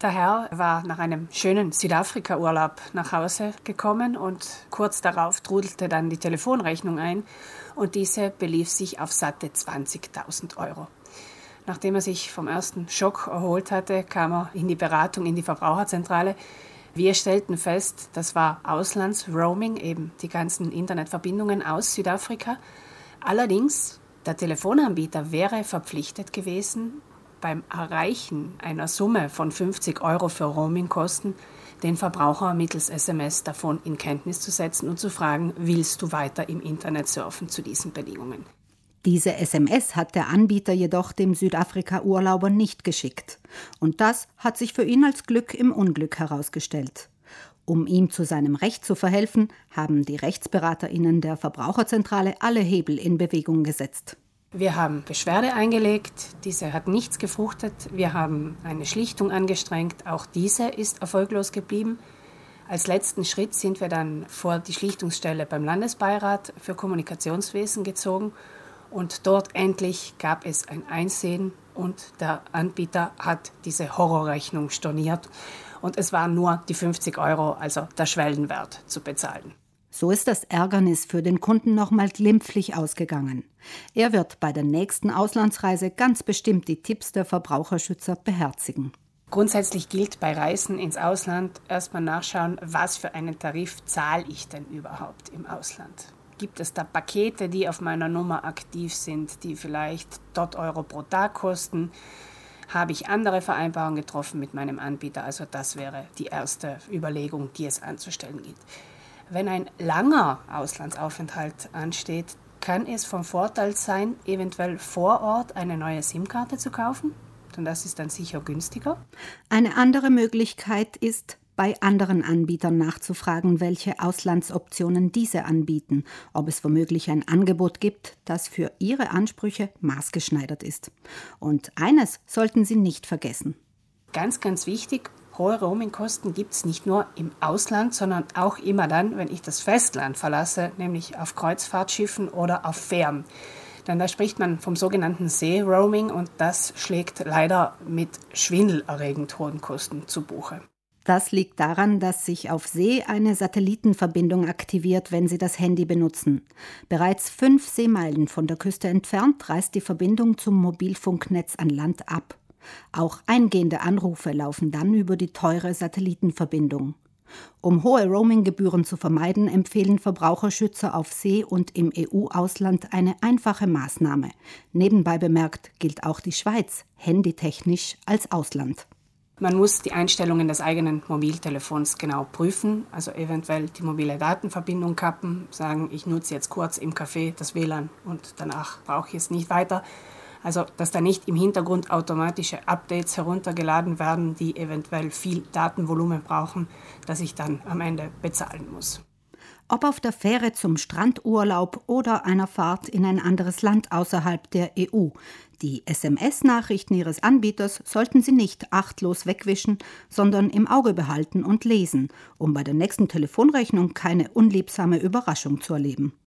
Der Herr war nach einem schönen Südafrika-Urlaub nach Hause gekommen und kurz darauf trudelte dann die Telefonrechnung ein und diese belief sich auf satte 20.000 Euro. Nachdem er sich vom ersten Schock erholt hatte, kam er in die Beratung in die Verbraucherzentrale. Wir stellten fest, das war Auslandsroaming, eben die ganzen Internetverbindungen aus Südafrika. Allerdings, der Telefonanbieter wäre verpflichtet gewesen, beim Erreichen einer Summe von 50 Euro für Roamingkosten den Verbraucher mittels SMS davon in Kenntnis zu setzen und zu fragen, willst du weiter im Internet surfen zu diesen Bedingungen? Diese SMS hat der Anbieter jedoch dem Südafrika-Urlauber nicht geschickt. Und das hat sich für ihn als Glück im Unglück herausgestellt. Um ihm zu seinem Recht zu verhelfen, haben die Rechtsberaterinnen der Verbraucherzentrale alle Hebel in Bewegung gesetzt. Wir haben Beschwerde eingelegt, diese hat nichts gefruchtet. Wir haben eine Schlichtung angestrengt, auch diese ist erfolglos geblieben. Als letzten Schritt sind wir dann vor die Schlichtungsstelle beim Landesbeirat für Kommunikationswesen gezogen und dort endlich gab es ein Einsehen und der Anbieter hat diese Horrorrechnung storniert und es waren nur die 50 Euro, also der Schwellenwert, zu bezahlen. So ist das Ärgernis für den Kunden nochmal glimpflich ausgegangen. Er wird bei der nächsten Auslandsreise ganz bestimmt die Tipps der Verbraucherschützer beherzigen. Grundsätzlich gilt bei Reisen ins Ausland erstmal nachschauen, was für einen Tarif zahle ich denn überhaupt im Ausland. Gibt es da Pakete, die auf meiner Nummer aktiv sind, die vielleicht dort Euro pro Tag kosten? Habe ich andere Vereinbarungen getroffen mit meinem Anbieter? Also das wäre die erste Überlegung, die es anzustellen gilt. Wenn ein langer Auslandsaufenthalt ansteht, kann es vom Vorteil sein, eventuell vor Ort eine neue SIM-Karte zu kaufen. Denn das ist dann sicher günstiger. Eine andere Möglichkeit ist, bei anderen Anbietern nachzufragen, welche Auslandsoptionen diese anbieten, ob es womöglich ein Angebot gibt, das für ihre Ansprüche maßgeschneidert ist. Und eines sollten Sie nicht vergessen. Ganz, ganz wichtig, hohe Roamingkosten gibt es nicht nur im Ausland, sondern auch immer dann, wenn ich das Festland verlasse, nämlich auf Kreuzfahrtschiffen oder auf Fähren. Denn da spricht man vom sogenannten See-Roaming und das schlägt leider mit schwindelerregend hohen Kosten zu Buche. Das liegt daran, dass sich auf See eine Satellitenverbindung aktiviert, wenn Sie das Handy benutzen. Bereits fünf Seemeilen von der Küste entfernt reißt die Verbindung zum Mobilfunknetz an Land ab. Auch eingehende Anrufe laufen dann über die teure Satellitenverbindung. Um hohe Roaminggebühren zu vermeiden, empfehlen Verbraucherschützer auf See und im EU-Ausland eine einfache Maßnahme. Nebenbei bemerkt gilt auch die Schweiz handytechnisch als Ausland. Man muss die Einstellungen des eigenen Mobiltelefons genau prüfen, also eventuell die mobile Datenverbindung kappen, sagen, ich nutze jetzt kurz im Café das WLAN und danach brauche ich es nicht weiter. Also, dass da nicht im Hintergrund automatische Updates heruntergeladen werden, die eventuell viel Datenvolumen brauchen, das ich dann am Ende bezahlen muss. Ob auf der Fähre zum Strandurlaub oder einer Fahrt in ein anderes Land außerhalb der EU. Die SMS-Nachrichten Ihres Anbieters sollten Sie nicht achtlos wegwischen, sondern im Auge behalten und lesen, um bei der nächsten Telefonrechnung keine unliebsame Überraschung zu erleben.